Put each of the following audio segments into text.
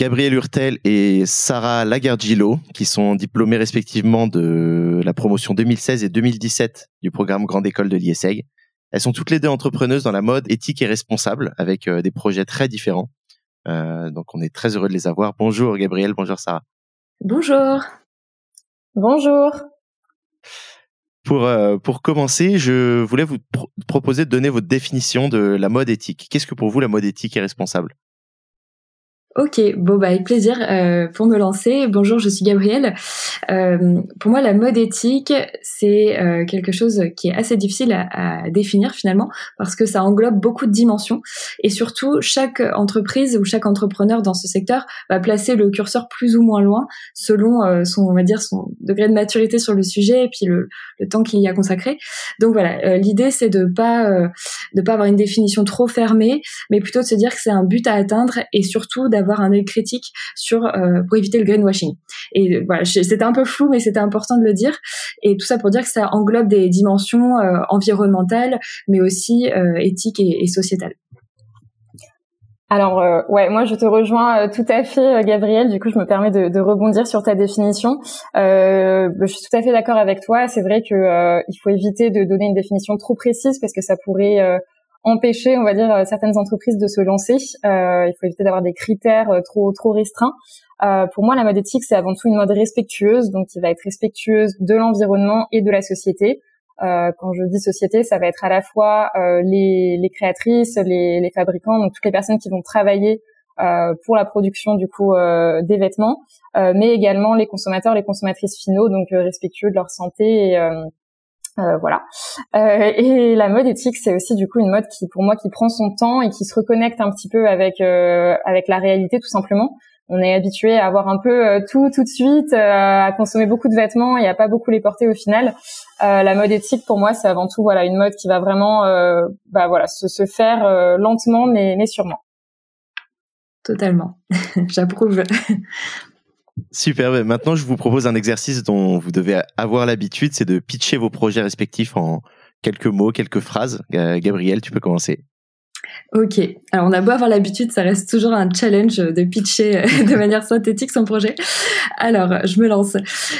Gabriel Hurtel et Sarah Lagargilo, qui sont diplômés respectivement de la promotion 2016 et 2017 du programme Grande École de l'ISEG. Elles sont toutes les deux entrepreneuses dans la mode éthique et responsable, avec euh, des projets très différents. Euh, donc on est très heureux de les avoir. Bonjour Gabriel, bonjour Sarah. Bonjour. Bonjour. Pour, euh, pour commencer, je voulais vous proposer de donner votre définition de la mode éthique. Qu'est-ce que pour vous la mode éthique et responsable? Ok, bon bah avec plaisir euh, pour me lancer. Bonjour, je suis Gabrielle. Euh, pour moi, la mode éthique, c'est euh, quelque chose qui est assez difficile à, à, définir finalement parce que ça englobe beaucoup de dimensions et surtout chaque entreprise ou chaque entrepreneur dans ce secteur va placer le curseur plus ou moins loin selon euh, son, on va dire, son degré de maturité sur le sujet et puis le, le temps qu'il y a consacré. Donc voilà, euh, l'idée c'est de pas de pas avoir une définition trop fermée, mais plutôt de se dire que c'est un but à atteindre et surtout avoir un œil critique sur euh, pour éviter le greenwashing. Et euh, c'était un peu flou, mais c'était important de le dire. Et tout ça pour dire que ça englobe des dimensions euh, environnementales, mais aussi éthiques et, sociétales. Alors ouais, moi je te rejoins tout à fait, Gabriel. Du coup, je me permets de, de rebondir sur ta définition. Euh, je suis tout à fait d'accord avec toi. C'est vrai que il faut éviter de donner une définition trop précise parce que ça pourrait empêcher, on va dire, euh, certaines entreprises de se lancer. Euh, il faut éviter d'avoir des critères euh, trop trop restreints. Euh, pour moi, la mode éthique, c'est avant tout une mode respectueuse, donc qui va être respectueuse de l'environnement et de la société. Euh, quand je dis société, ça va être à la fois euh, les, les, créatrices, les, les, fabricants, donc toutes les personnes qui vont travailler pour la production du coup des vêtements, mais également les consommateurs, les consommatrices finaux, donc respectueux de leur santé et, euh, voilà. Euh, et la mode éthique, c'est aussi du coup une mode qui, pour moi, qui prend son temps et qui se reconnecte un petit peu avec euh, avec la réalité, tout simplement. On est habitué à avoir un peu tout tout de suite, à consommer beaucoup de vêtements et à pas beaucoup les porter au final. la mode éthique, pour moi, c'est avant tout voilà une mode qui va vraiment, bah voilà, se, se faire lentement mais mais sûrement. Totalement, j'approuve. Super. Maintenant, je vous propose un exercice dont vous devez avoir l'habitude, c'est de pitcher vos projets respectifs en quelques mots, quelques phrases. Gabriel, tu peux commencer. Ok. Alors, on a beau avoir l'habitude, ça reste toujours un challenge de pitcher euh, de manière synthétique son projet. Alors, je me lance.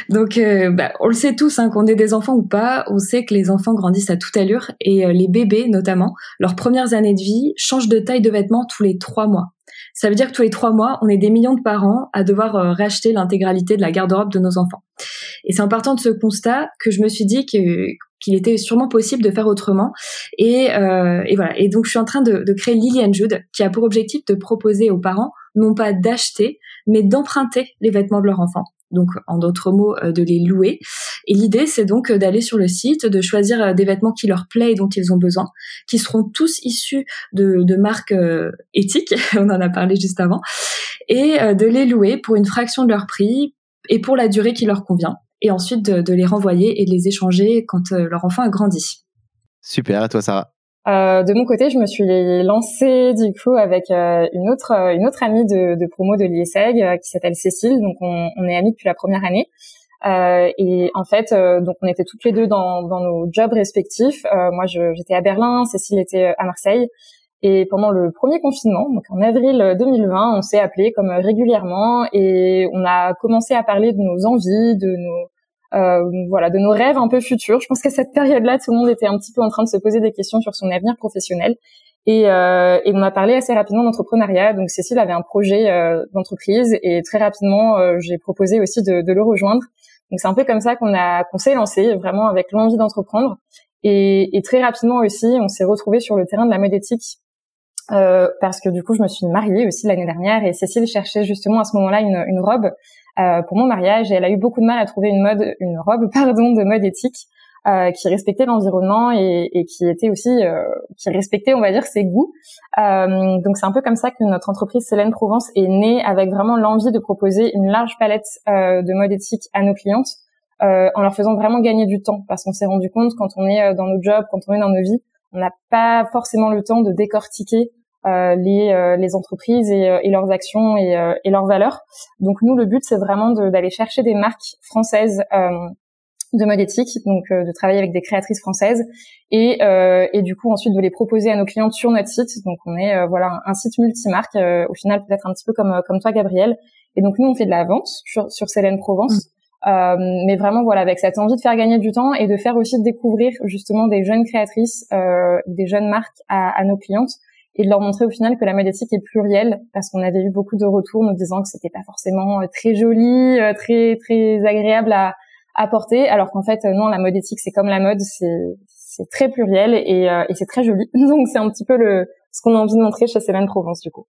Donc, euh, bah, on le sait tous, hein, qu'on ait des enfants ou pas, on sait que les enfants grandissent à toute allure et euh, les bébés, notamment, leurs premières années de vie changent de taille de vêtements tous les trois mois. Ça veut dire que tous les trois mois, on est des millions de parents à devoir euh, racheter l'intégralité de la garde-robe de nos enfants. Et c'est en partant de ce constat que je me suis dit qu'il était sûrement possible de faire autrement. Et, euh, et, voilà. Et donc, je suis en train de, créer Lily and Jude, qui a pour objectif de proposer aux parents non pas d'acheter, mais d'emprunter les vêtements de leur enfant donc en d'autres mots euh, de les louer. Et l'idée c'est donc euh, d'aller sur le site, de choisir euh, des vêtements qui leur plaisent et dont ils ont besoin, qui seront tous issus de, de marques éthiques, on en a parlé juste avant, et de les louer pour une fraction de leur prix et pour la durée qui leur convient, et ensuite de, de les renvoyer et de les échanger quand leur enfant a grandi. Super, à toi Sarah? Euh, de mon côté, je me suis lancée du coup avec euh, une autre une autre amie de, de promo de l'ISEG euh, qui s'appelle Cécile. Donc on, on, est amies depuis la première année. Et en fait, donc on était toutes les deux dans, dans nos jobs respectifs. moi, j'étais à Berlin, Cécile était à Marseille. Et pendant le premier confinement, donc en avril 2020, on s'est appelé comme régulièrement et on a commencé à parler de nos envies, de nos euh, voilà, de nos rêves un peu futurs. Je pense qu'à cette période-là, tout le monde était un petit peu en train de se poser des questions sur son avenir professionnel. Et, euh, et on a parlé assez rapidement d'entrepreneuriat. Donc Cécile avait un projet euh, d'entreprise et très rapidement, euh, j'ai proposé aussi de, de, le rejoindre. Donc c'est un peu comme ça qu'on a qu'on s'est lancé, vraiment avec l'envie d'entreprendre. Et, très rapidement aussi, on s'est retrouvé sur le terrain de la mode éthique. Euh, parce que du coup, je me suis mariée aussi l'année dernière et Cécile cherchait justement à ce moment-là une, une robe euh, pour mon mariage et elle a eu beaucoup de mal à trouver une mode, une robe pardon de mode éthique. Euh, qui respectait l'environnement et, et, qui était aussi euh, qui respectait on va dire ses goûts. Euh, donc c'est un peu comme ça que notre entreprise Célène Provence est née avec vraiment l'envie de proposer une large palette de mode éthique à nos clientes en leur faisant vraiment gagner du temps parce qu'on s'est rendu compte quand on est dans nos jobs, quand on est dans nos vies, on n'a pas forcément le temps de décortiquer euh, les, euh, les entreprises et, et, leurs actions et, et, leurs valeurs. Donc nous, le but, c'est vraiment d'aller chercher des marques françaises de mode éthique, donc euh, de travailler avec des créatrices françaises et, euh, et du coup ensuite de les proposer à nos clientes sur notre site. Donc on est euh, voilà un, site multimarque au final peut-être un petit peu comme comme toi Gabriel. Et donc nous on fait de la vente sur sur Célène Provence. Mm. mais vraiment voilà avec cette envie de faire gagner du temps et de faire aussi découvrir justement des jeunes créatrices, des jeunes marques à, à nos clientes et de leur montrer au final que la mode éthique est plurielle parce qu'on avait eu beaucoup de retours nous disant que c'était pas forcément très joli, très très agréable à apporter, alors qu'en fait non, la mode éthique c'est comme la mode, c'est c'est très pluriel et, euh, et c'est très joli. Donc c'est un petit peu le ce qu'on a envie de montrer chez Céline Provence du coup.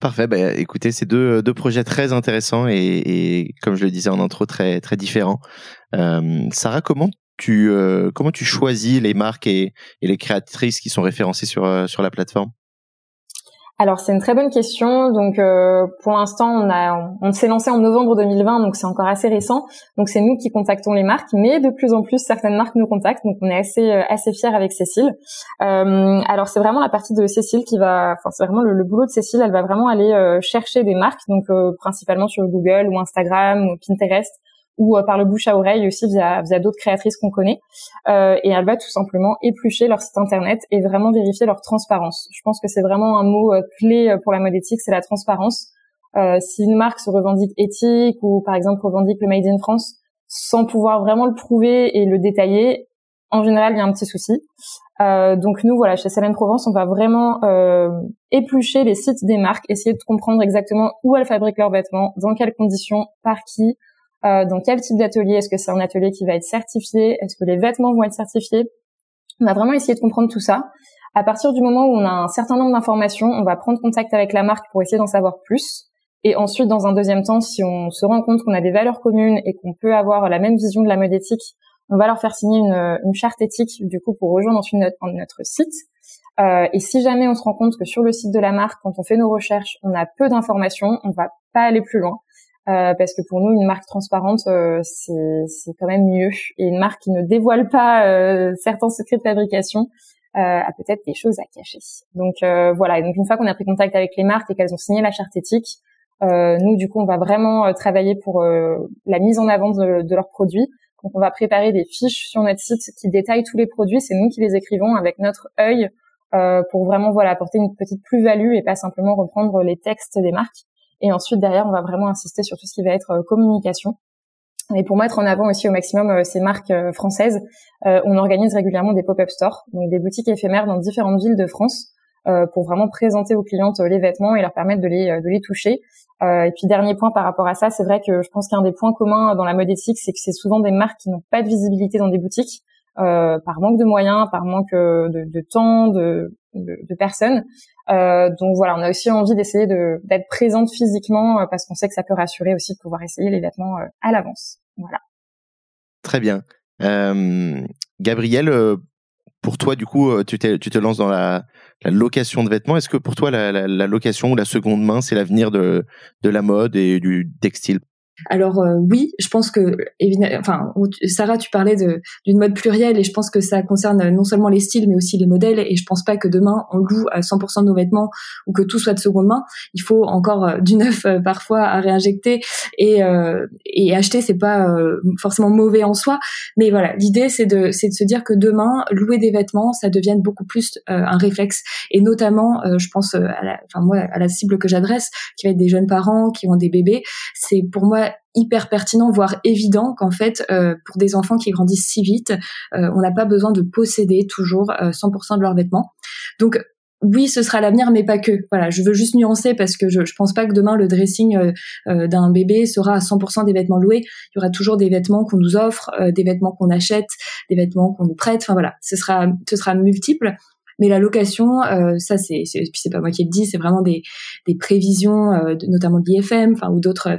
Parfait. Bah, écoutez, c'est deux, deux projets très intéressants et, et, comme je le disais en intro, très très différents. Euh, Sarah, comment tu euh, comment tu choisis les marques et, et, les créatrices qui sont référencées sur euh, sur la plateforme? Alors c'est une très bonne question. Donc euh, pour l'instant on a on s'est lancé en novembre 2020 donc c'est encore assez récent. Donc c'est nous qui contactons les marques, mais de plus en plus certaines marques nous contactent. Donc on est assez euh, assez fiers avec Cécile. Euh, alors c'est vraiment la partie de Cécile qui va, enfin c'est vraiment le, boulot de Cécile. Elle va vraiment aller chercher des marques donc principalement sur Google ou Instagram ou Pinterest ou euh, par le bouche à oreille aussi via, via d'autres créatrices qu'on connaît. Euh, et elle va tout simplement éplucher leur site internet et vraiment vérifier leur transparence. Je pense que c'est vraiment un mot euh, clé pour la mode éthique, c'est la transparence. Euh, si une marque se revendique éthique ou par exemple revendique le Made in France sans pouvoir vraiment le prouver et le détailler, en général il y a un petit souci. Euh, donc nous voilà chez Céline Provence on va vraiment euh, éplucher les sites des marques, essayer de comprendre exactement où elles fabriquent leurs vêtements, dans quelles conditions, par qui, euh, dans quel type d'atelier? Est-ce que c'est un atelier qui va être certifié? Est-ce que les vêtements vont être certifiés? On va vraiment essayer de comprendre tout ça. À partir du moment où on a un certain nombre d'informations, on va prendre contact avec la marque pour essayer d'en savoir plus. Et ensuite, dans un deuxième temps, si on se rend compte qu'on a des valeurs communes et qu'on peut avoir la même vision de la mode éthique, on va leur faire signer une, une charte éthique du coup pour rejoindre ensuite notre, notre site. Euh, et si jamais on se rend compte que sur le site de la marque, quand on fait nos recherches, on a peu d'informations, on va pas aller plus loin. Euh, parce que pour nous, une marque transparente, euh, c'est quand même mieux. Et une marque qui ne dévoile pas euh, certains secrets de fabrication a peut-être des choses à cacher. Donc voilà. Donc une fois qu'on a pris contact avec les marques et qu'elles ont signé la charte éthique, nous du coup, on va vraiment travailler pour la mise en avant de, de, leurs produits. Donc on va préparer des fiches sur notre site qui détaillent tous les produits. C'est nous qui les écrivons avec notre œil pour vraiment voilà apporter une petite plus-value et pas simplement reprendre les textes des marques. Et ensuite, derrière, on va vraiment insister sur tout ce qui va être euh, communication. Et pour mettre en avant aussi au maximum euh, ces marques euh, françaises, on organise régulièrement des pop-up stores, donc des boutiques éphémères dans différentes villes de France, pour vraiment présenter aux clientes les vêtements et leur permettre de les, de les toucher. et puis dernier point par rapport à ça, c'est vrai que je pense qu'un des points communs dans la mode éthique, c'est que c'est souvent des marques qui n'ont pas de visibilité dans des boutiques. Euh, par manque de moyens, par manque de, temps, de, de personnes. Euh, donc voilà, on a aussi envie d'essayer d'être présente physiquement euh, parce qu'on sait que ça peut rassurer aussi de pouvoir essayer les vêtements euh, à l'avance. Voilà. Très bien. Gabriel, pour toi, du coup, tu, te lances dans la, location de vêtements. Est-ce que pour toi, la, location ou la seconde main, c'est l'avenir de la mode et du textile? Alors euh, oui, je pense que enfin Sarah, tu parlais d'une mode plurielle et je pense que ça concerne non seulement les styles mais aussi les modèles et je pense pas que demain on loue à 100% de nos vêtements ou que tout soit de seconde main. Il faut encore euh, du neuf euh, parfois à réinjecter et et acheter c'est pas forcément mauvais en soi, mais voilà l'idée c'est de c'est de se dire que demain louer des vêtements ça devienne beaucoup plus un réflexe et notamment je pense à la, moi à la cible que j'adresse qui va être des jeunes parents qui ont des bébés, c'est pour moi hyper pertinent, voire évident qu'en fait, euh, pour des enfants qui grandissent si vite, euh, on n'a pas besoin de posséder toujours 100% euh, de leurs vêtements. Donc oui, ce sera l'avenir, mais pas que. Voilà, je veux juste nuancer parce que je, je pense pas que demain le dressing d'un bébé sera à 100% des vêtements loués. Il y aura toujours des vêtements qu'on nous offre, des vêtements qu'on achète, des vêtements qu'on nous prête. Enfin voilà, ce sera, ce sera multiple. Mais la location, ça c'est, c'est, pas moi qui le dis, c'est vraiment des, des prévisions, notamment de l'IFM, enfin ou d'autres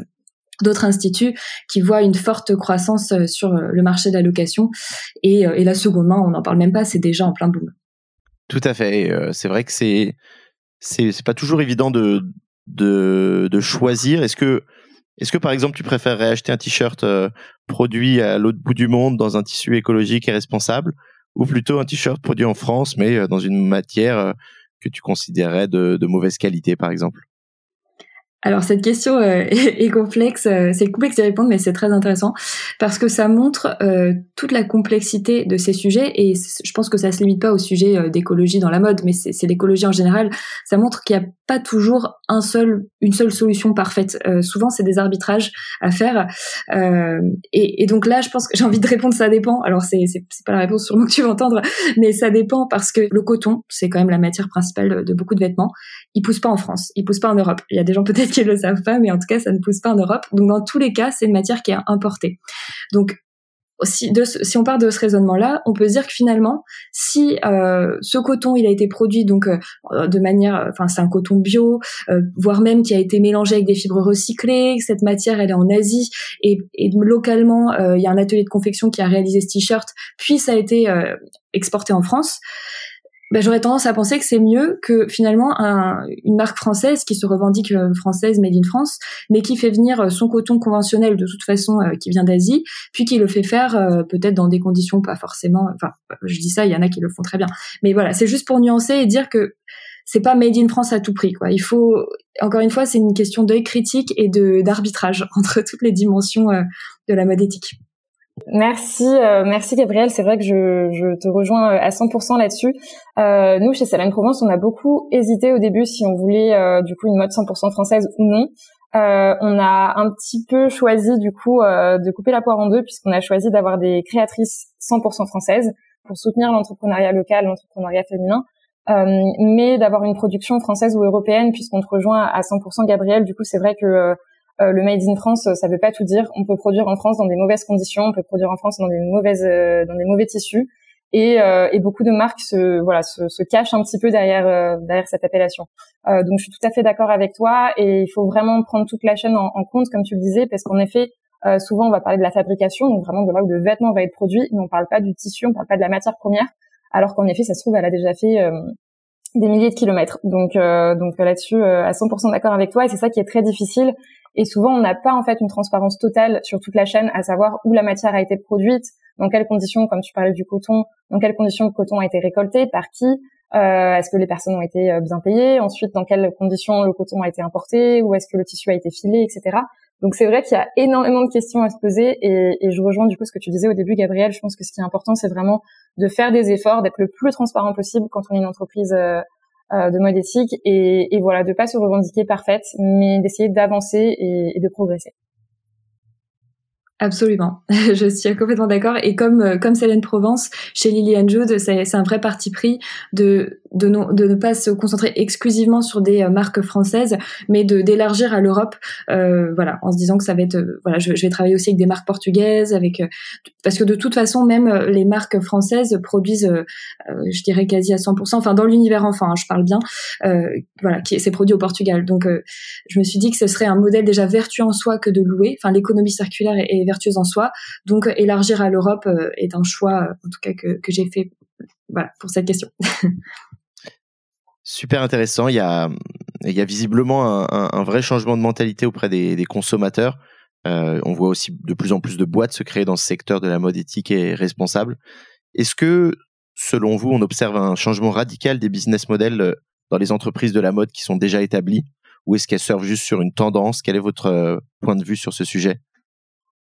d'autres instituts qui voient une forte croissance sur le marché de la location. Et, et la seconde main, on n'en parle même pas, c'est déjà en plein boom. Tout à fait. c'est vrai que c'est c'est pas toujours évident de de, choisir. Est-ce que est-ce que par exemple tu préférerais acheter un t-shirt produit à l'autre bout du monde dans un tissu écologique et responsable ou plutôt un t-shirt produit en France mais dans une matière que tu considérais de mauvaise qualité par exemple? Alors cette question euh, est, complexe, euh, c'est complexe d'y répondre, mais c'est très intéressant parce que ça montre euh, toute la complexité de ces sujets et je pense que ça se limite pas au sujet d'écologie dans la mode, mais c'est l'écologie en général. Ça montre qu'il n'y a pas toujours un seul, une seule solution parfaite. souvent, c'est des arbitrages à faire et, et, donc là, je pense que j'ai envie de répondre, ça dépend. Alors c'est c'est pas la réponse sûrement que tu vas entendre, mais ça dépend parce que le coton, c'est quand même la matière principale de beaucoup de vêtements. Il pousse pas en France, il pousse pas en Europe. Il y a des gens peut-être qui le savent pas, mais en tout cas, ça ne pousse pas en Europe. Donc, dans tous les cas, c'est une matière qui est importée. Donc, si, de, si on part de ce raisonnement-là, on peut dire que finalement, si euh, ce coton il a été produit donc euh, de manière, enfin c'est un coton bio, euh, voire même qui a été mélangé avec des fibres recyclées, cette matière elle est en Asie et, et localement il y a un atelier de confection qui a réalisé ce t-shirt, puis ça a été exporté en France ben, j'aurais tendance à penser que c'est mieux que finalement un, une marque française qui se revendique euh, française made in France, mais qui fait venir euh, son coton conventionnel de toute façon euh, qui vient d'Asie, puis qui le fait faire peut-être dans des conditions pas forcément. Enfin, je dis ça, il y en a qui le font très bien, mais voilà, c'est juste pour nuancer et dire que c'est pas made in France à tout prix quoi. Il faut encore une fois, c'est une question d'œil critique et de d'arbitrage entre toutes les dimensions de la mode éthique. Merci, euh, merci Gabriel. C'est vrai que je, je, te rejoins euh, à 100% là-dessus. Euh, nous, chez Salane Provence, on a beaucoup hésité au début si on voulait euh, du coup une mode 100% française ou non. Euh, on a un petit peu choisi du coup de couper la poire en deux puisqu'on a choisi d'avoir des créatrices 100% françaises pour soutenir l'entrepreneuriat local, l'entrepreneuriat féminin, mais d'avoir une production française ou européenne puisqu'on te rejoint à 100% Gabriel. Du coup, c'est vrai que euh, le made in France, ça veut pas tout dire. On peut produire en France dans des mauvaises conditions, on peut produire en France dans des mauvaises, euh, dans des mauvais tissus, et, euh, et, beaucoup de marques se, voilà, se, se cachent un petit peu derrière, derrière cette appellation. donc, je suis tout à fait d'accord avec toi, et il faut vraiment prendre toute la chaîne en, en compte, comme tu le disais, parce qu'en effet, souvent on va parler de la fabrication, donc vraiment de là où le vêtement va être produit, mais on parle pas du tissu, on parle pas de la matière première, alors qu'en effet, ça se trouve, elle a déjà fait des milliers de kilomètres. Donc, donc là-dessus, à 100% d'accord avec toi, et c'est ça qui est très difficile. Et souvent, on n'a pas en fait une transparence totale sur toute la chaîne, à savoir où la matière a été produite, dans quelles conditions, comme tu parlais du coton, dans quelles conditions le coton a été récolté, par qui, euh, est-ce que les personnes ont été euh, bien payées, ensuite dans quelles conditions le coton a été importé, où est-ce que le tissu a été filé, etc. Donc c'est vrai qu'il y a énormément de questions à se poser et, et, je rejoins du coup ce que tu disais au début, Gabriel. Je pense que ce qui est important, c'est vraiment de faire des efforts, d'être le plus transparent possible quand on est une entreprise euh, de mode éthique et, et, voilà de pas se revendiquer parfaite mais d'essayer d'avancer et de progresser Absolument, je suis complètement d'accord. Et comme euh, comme Céline Provence, chez Lilian Jude, c'est un vrai parti pris de de, de ne pas se concentrer exclusivement sur des euh, marques françaises, mais de d'élargir à l'Europe. Euh, voilà, en se disant que ça va être euh, voilà, je, je, vais travailler aussi avec des marques portugaises, avec parce que de toute façon même les marques françaises produisent, je dirais quasi à 100%, enfin dans l'univers enfant, hein, je parle bien, voilà, qui c'est produit au Portugal. Donc je me suis dit que ce serait un modèle déjà vertueux en soi que de louer. Enfin l'économie circulaire est, est vertueuse en soi, donc élargir à l'Europe est un choix en tout cas que j'ai fait pour cette question. super intéressant. Il y a, visiblement un, vrai changement de mentalité auprès des, consommateurs. Euh, on voit aussi de plus en plus de boîtes se créer dans ce secteur de la mode éthique et responsable. Est-ce que, selon vous, on observe un changement radical des business models euh, dans les entreprises de la mode qui sont déjà établies? Ou est-ce qu'elles surfent juste sur une tendance? Quel est votre euh, point de vue sur ce sujet?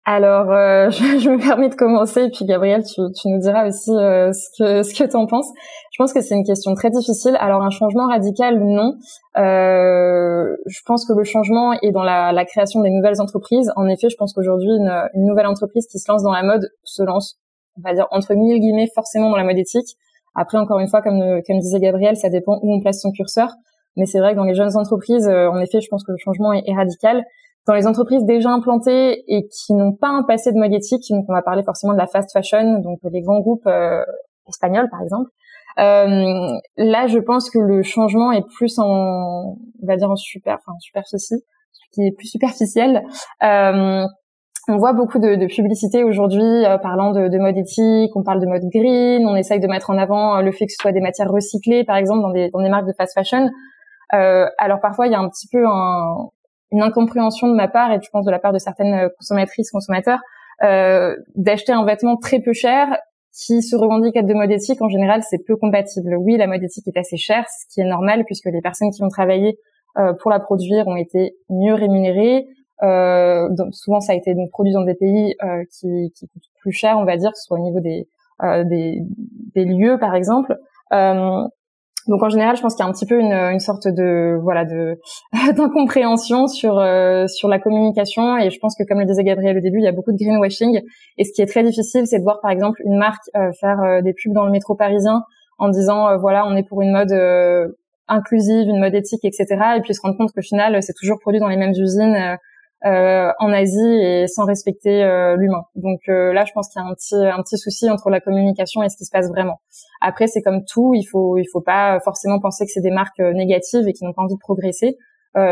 Alors, euh, je, je, me permets de commencer, et puis Gabriel, tu, tu nous diras aussi euh, ce que ce que tu en penses. Je pense que c'est une question très difficile. Alors, un changement radical, non. Euh, je pense que le changement est dans la, la, création des nouvelles entreprises. En effet, je pense qu'aujourd'hui, une, une, nouvelle entreprise qui se lance dans la mode se lance, on va dire entre mille guillemets, forcément dans la mode éthique. Après, encore une fois, comme, comme disait Gabriel, ça dépend où on place son curseur. Mais c'est vrai que dans les jeunes entreprises, euh, en effet, je pense que le changement est, est radical dans les entreprises déjà implantées et qui n'ont pas un passé de mode éthique, donc on va parler forcément de la fast fashion, donc les grands groupes euh, espagnols par exemple. Euh, là, je pense que le changement est plus en, on va dire en super, enfin superficie, qui est plus superficiel. Euh, on voit beaucoup de, de publicités aujourd'hui euh, parlant de, de, mode éthique, on parle de mode green, on essaye de mettre en avant le fait que ce soit des matières recyclées, par exemple, dans des, dans des marques de fast fashion. Euh, alors parfois, il y a un petit peu un, une incompréhension de ma part et je pense de la part de certaines consommatrices, consommateurs, euh, d'acheter un vêtement très peu cher qui se revendique être de mode éthique. En général, c'est peu compatible. Oui, la mode éthique est assez chère, ce qui est normal puisque les personnes qui ont travaillé euh, pour la produire ont été mieux rémunérées. Euh, donc souvent, ça a été donc produit dans des pays euh, qui, qui coûtent plus cher, on va dire, que ce soit au niveau des, euh, des, des, lieux, par exemple. Euh, donc en général, je pense qu'il y a un petit peu une, une sorte de voilà de d'incompréhension sur euh, sur la communication et je pense que comme le disait Gabriel au début, il y a beaucoup de greenwashing et ce qui est très difficile, c'est de voir par exemple une marque euh, faire euh, des pubs dans le métro parisien en disant voilà on est pour une mode inclusive, une mode éthique, etc. Et puis se rendre compte qu'au final c'est toujours produit dans les mêmes usines euh, en Asie et sans respecter euh, l'humain. Donc euh, là, je pense qu'il y a un petit un petit souci entre la communication et ce qui se passe vraiment. Après, c'est comme tout, il faut il faut pas forcément penser que c'est des marques négatives et qui n'ont pas envie de progresser.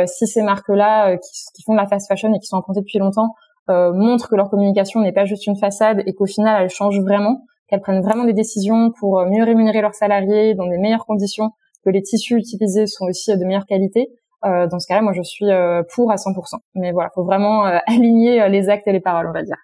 si ces marques-là qui, qui, font de la fast fashion et qui sont implantées depuis longtemps montrent que leur communication n'est pas juste une façade et qu'au final elles changent vraiment, qu'elles prennent vraiment des décisions pour mieux rémunérer leurs salariés dans des meilleures conditions, que les tissus utilisés sont aussi de meilleure qualité, euh, dans ce cas-là, moi, je suis euh, pour à 100%. Mais voilà, faut vraiment euh, aligner les actes et les paroles, on va dire.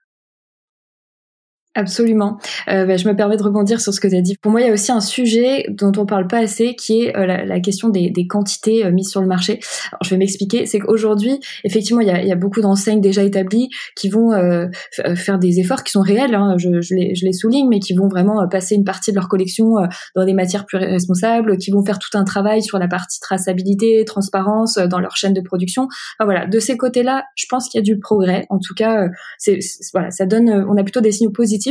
Absolument. Euh, bah, je me permets de rebondir sur ce que tu as dit. Pour moi, il y a aussi un sujet dont on parle pas assez, qui est euh, la, la, question des, des quantités euh, mises sur le marché. Alors, je vais m'expliquer. C'est qu'aujourd'hui, effectivement, il y a, y a beaucoup d'enseignes déjà établies qui vont euh, faire des efforts qui sont réels, hein, je, je, les, je, les, souligne, mais qui vont vraiment passer une partie de leur collection dans des matières plus responsables, qui vont faire tout un travail sur la partie traçabilité, transparence dans leur chaîne de production. Voilà, de ces côtés-là, je pense qu'il y a du progrès. En tout cas, c'est voilà, ça donne, on a plutôt des signaux positifs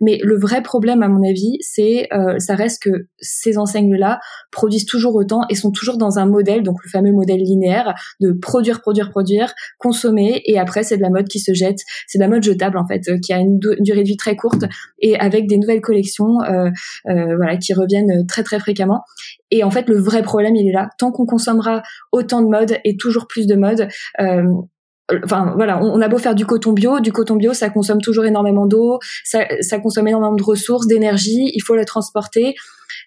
mais le vrai problème, à mon avis, c'est euh, ça reste que ces enseignes-là produisent toujours autant et sont toujours dans un modèle, donc le fameux modèle linéaire de produire, produire, produire, consommer, et après c'est de la mode qui se jette, c'est de la mode jetable en fait, euh, qui a une, durée de vie très courte et avec des nouvelles collections, euh, voilà, qui reviennent très très fréquemment. Et en fait, le vrai problème, il est là. Tant qu'on consommera autant de mode et toujours plus de mode, enfin voilà, on, a beau faire du coton bio, du coton bio, ça consomme toujours énormément d'eau, ça, consomme énormément de ressources, d'énergie, il faut le transporter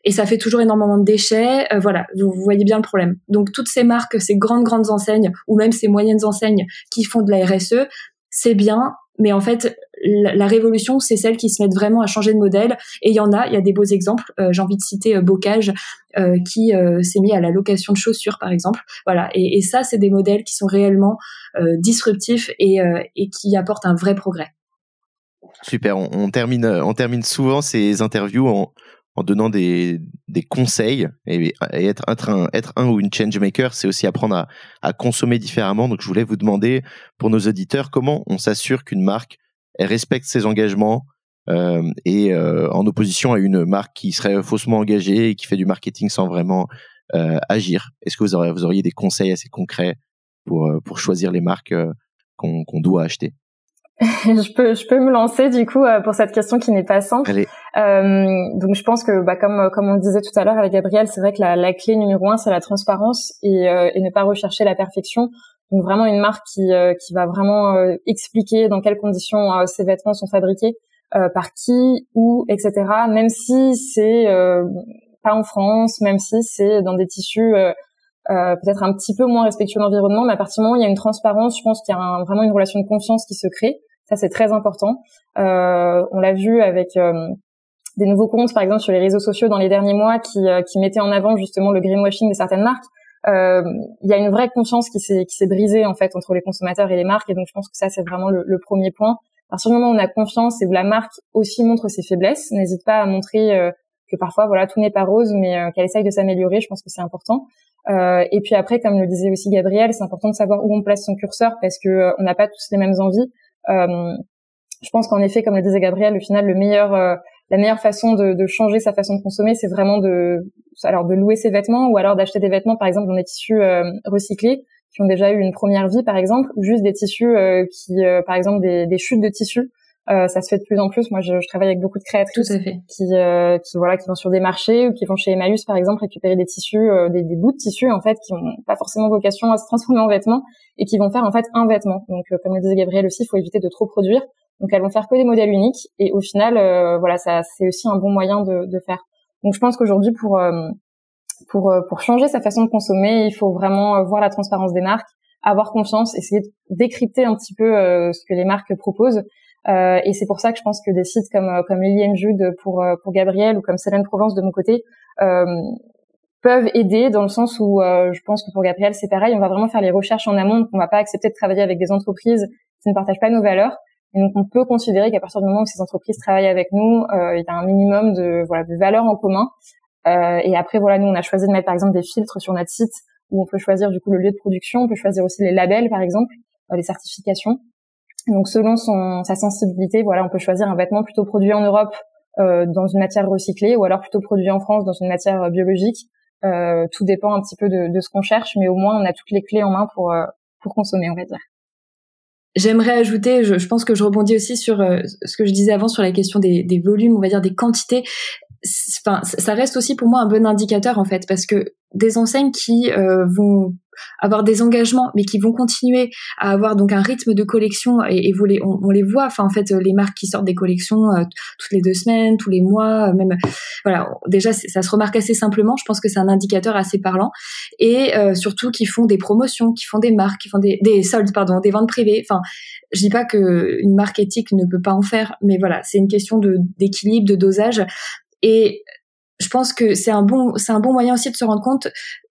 et ça fait toujours énormément de déchets. Euh, voilà, vous, voyez bien le problème. Donc toutes ces marques, ces grandes grandes enseignes ou même ces moyennes enseignes qui font de la RSE, c'est bien, mais en fait la, révolution, c'est celle qui se mettent vraiment à changer de modèle. Et il y en a, il y a des beaux exemples. Euh, j'ai envie de citer euh, Bocage, euh, qui s'est mis à la location de chaussures, par exemple. Voilà. Et, ça, c'est des modèles qui sont réellement disruptifs et, qui apportent un vrai progrès. Super. On, termine, on termine souvent ces interviews en, donnant des, conseils et, être, un, être ou une change maker, c'est aussi apprendre à consommer différemment. Donc, je voulais vous demander pour nos auditeurs comment on s'assure qu'une marque elle respecte ses engagements euh, et euh, en opposition à une marque qui serait faussement engagée et qui fait du marketing sans vraiment euh, agir. Est-ce que vous auriez, vous auriez des conseils assez concrets pour, pour choisir les marques qu'on doit acheter? Je peux je peux me lancer du coup pour cette question qui n'est pas simple. Euh, donc je pense que bah, comme comme on le disait tout à l'heure avec Gabriel, c'est vrai que la, la, clé numéro un c'est la transparence et, euh, et ne pas rechercher la perfection. Donc vraiment une marque qui, euh, qui va vraiment euh, expliquer dans quelles conditions euh, ces vêtements sont fabriqués, par qui, où, etc. Même si c'est pas en France, même si c'est dans des tissus peut-être un petit peu moins respectueux de l'environnement, mais à partir du moment où il y a une transparence, je pense qu'il y a vraiment une relation de confiance qui se crée. Ça, c'est très important. on l'a vu avec des nouveaux comptes, par exemple, sur les réseaux sociaux dans les derniers mois, qui, qui mettaient en avant justement le greenwashing de certaines marques euh, il y a une vraie confiance qui s'est qui s'est brisée en fait entre les consommateurs et les marques et donc je pense que ça c'est vraiment le, le, premier point. À partir du moment où on a confiance et où la marque aussi montre ses faiblesses, n'hésite pas à montrer euh, que parfois voilà tout n'est pas rose mais euh, qu'elle essaye de s'améliorer. Je pense que c'est important. Euh, et puis après, comme le disait aussi Gabriel, c'est important de savoir où on place son curseur parce que euh, on n'a pas tous les mêmes envies. je pense qu'en effet, comme le disait Gabriel, au final, le meilleur la meilleure façon de, de, changer sa façon de consommer, c'est vraiment de, alors de louer ses vêtements ou alors d'acheter des vêtements, par exemple, dans des tissus euh, recyclés qui ont déjà eu une première vie, par exemple, ou juste des tissus euh, qui, euh, par exemple, des, des, chutes de tissus Euh, ça se fait de plus en plus. Moi, je, je travaille avec beaucoup de créatrices qui, euh, qui voilà, qui vont sur des marchés ou qui vont chez Emmaüs, par exemple, récupérer des tissus, euh, des, des, bouts de tissus en fait, qui n'ont pas forcément vocation à se transformer en vêtements et qui vont faire en fait un vêtement. Donc, euh, comme le disait Gabriel aussi, il faut éviter de trop produire. Donc, elles vont faire que des modèles uniques et au final, voilà, ça, c'est aussi un bon moyen de, de faire. Donc, je pense qu'aujourd'hui, pour pour pour changer sa façon de consommer, il faut vraiment voir la transparence des marques avoir confiance, essayer de décrypter un petit peu ce que les marques proposent euh, et c'est pour ça que je pense que des sites comme euh, comme Liliane Jude pour euh, pour Gabriel ou comme Céline Provence de mon côté peuvent aider dans le sens où je pense que pour Gabriel c'est pareil, on va vraiment faire les recherches en amont, on va pas accepter de travailler avec des entreprises qui ne partagent pas nos valeurs. Et donc on peut considérer qu'à partir du moment où ces entreprises travaillent avec nous, il y a un minimum de voilà de valeurs en commun. et après voilà, nous on a choisi de mettre par exemple des filtres sur notre site où on peut choisir du coup le lieu de production, on peut choisir aussi les labels par exemple, les certifications. Donc selon son, sa sensibilité, voilà, on peut choisir un vêtement plutôt produit en Europe euh, dans une matière recyclée ou alors plutôt produit en France dans une matière euh, biologique. Euh, tout dépend un petit peu de, de ce qu'on cherche, mais au moins on a toutes les clés en main pour euh, pour consommer, on va dire. J'aimerais ajouter, je, pense que je rebondis aussi sur euh, ce que je disais avant sur la question des, des volumes, on va dire des quantités. Ça reste aussi pour moi un bon indicateur en fait, parce que des enseignes qui euh, vont avoir des engagements, mais qui vont continuer à avoir donc un rythme de collection et, vous les, on, les voit. Enfin, en fait, les marques qui sortent des collections euh, toutes les deux semaines, tous les mois, euh, même voilà. Déjà, ça se remarque assez simplement. Je pense que c'est un indicateur assez parlant et surtout qui font des promotions, qui font des marques, qui font des, des soldes, pardon, des ventes privées. Enfin, je dis pas que une marque éthique ne peut pas en faire, mais voilà, c'est une question de d'équilibre, de dosage. Et je pense que c'est un bon c'est un bon moyen aussi de se rendre compte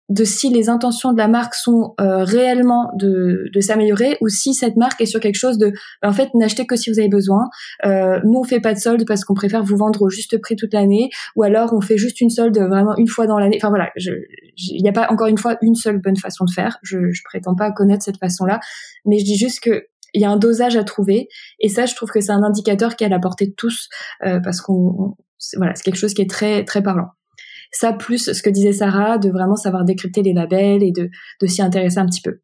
de si les intentions de la marque sont euh, réellement de, de s'améliorer ou si cette marque est sur quelque chose de en fait n'achetez que si vous avez besoin. Euh, nous on fait pas de solde parce qu'on préfère vous vendre au juste prix toute l'année ou alors on fait juste une solde vraiment une fois dans l'année. Enfin voilà il n'y a pas encore une fois une seule bonne façon de faire. Je, je prétends pas connaître cette façon là mais je dis juste que il y a un dosage à trouver et ça je trouve que c'est un indicateur qui est à la portée de tous euh, parce qu'on voilà, c'est quelque chose qui est très très parlant. Ça plus ce que disait Sarah, de vraiment savoir décrypter les labels et de, de s'y intéresser un petit peu.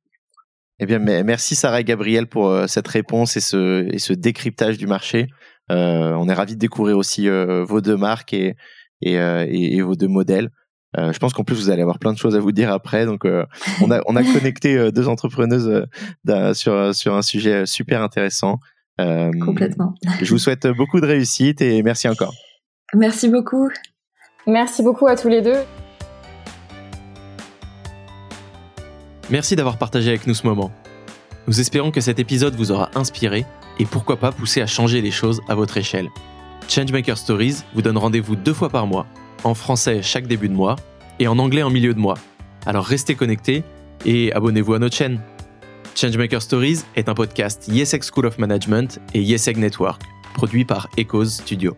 Eh bien, merci Sarah et Gabriel pour euh, cette réponse et ce, et ce décryptage du marché. Euh, on est ravis de découvrir aussi euh, vos deux marques et, et, euh, et, vos deux modèles. Je pense qu'en plus vous allez avoir plein de choses à vous dire après. Donc on a on a connecté deux entrepreneuses sur sur un sujet super intéressant. Complètement. Je vous souhaite beaucoup de réussite et merci encore. Merci beaucoup. Merci beaucoup à tous les deux. Merci d'avoir partagé avec nous ce moment. Nous espérons que cet épisode vous aura inspiré et pourquoi pas poussé à changer les choses à votre échelle. Changemaker Stories vous donne rendez-vous deux fois par mois, en français chaque début de mois et en anglais en milieu de mois. Alors restez connectés et abonnez-vous à notre chaîne. Changemaker Stories est un podcast YesEg School of Management et YesEg Network, produit par Echoes Studio.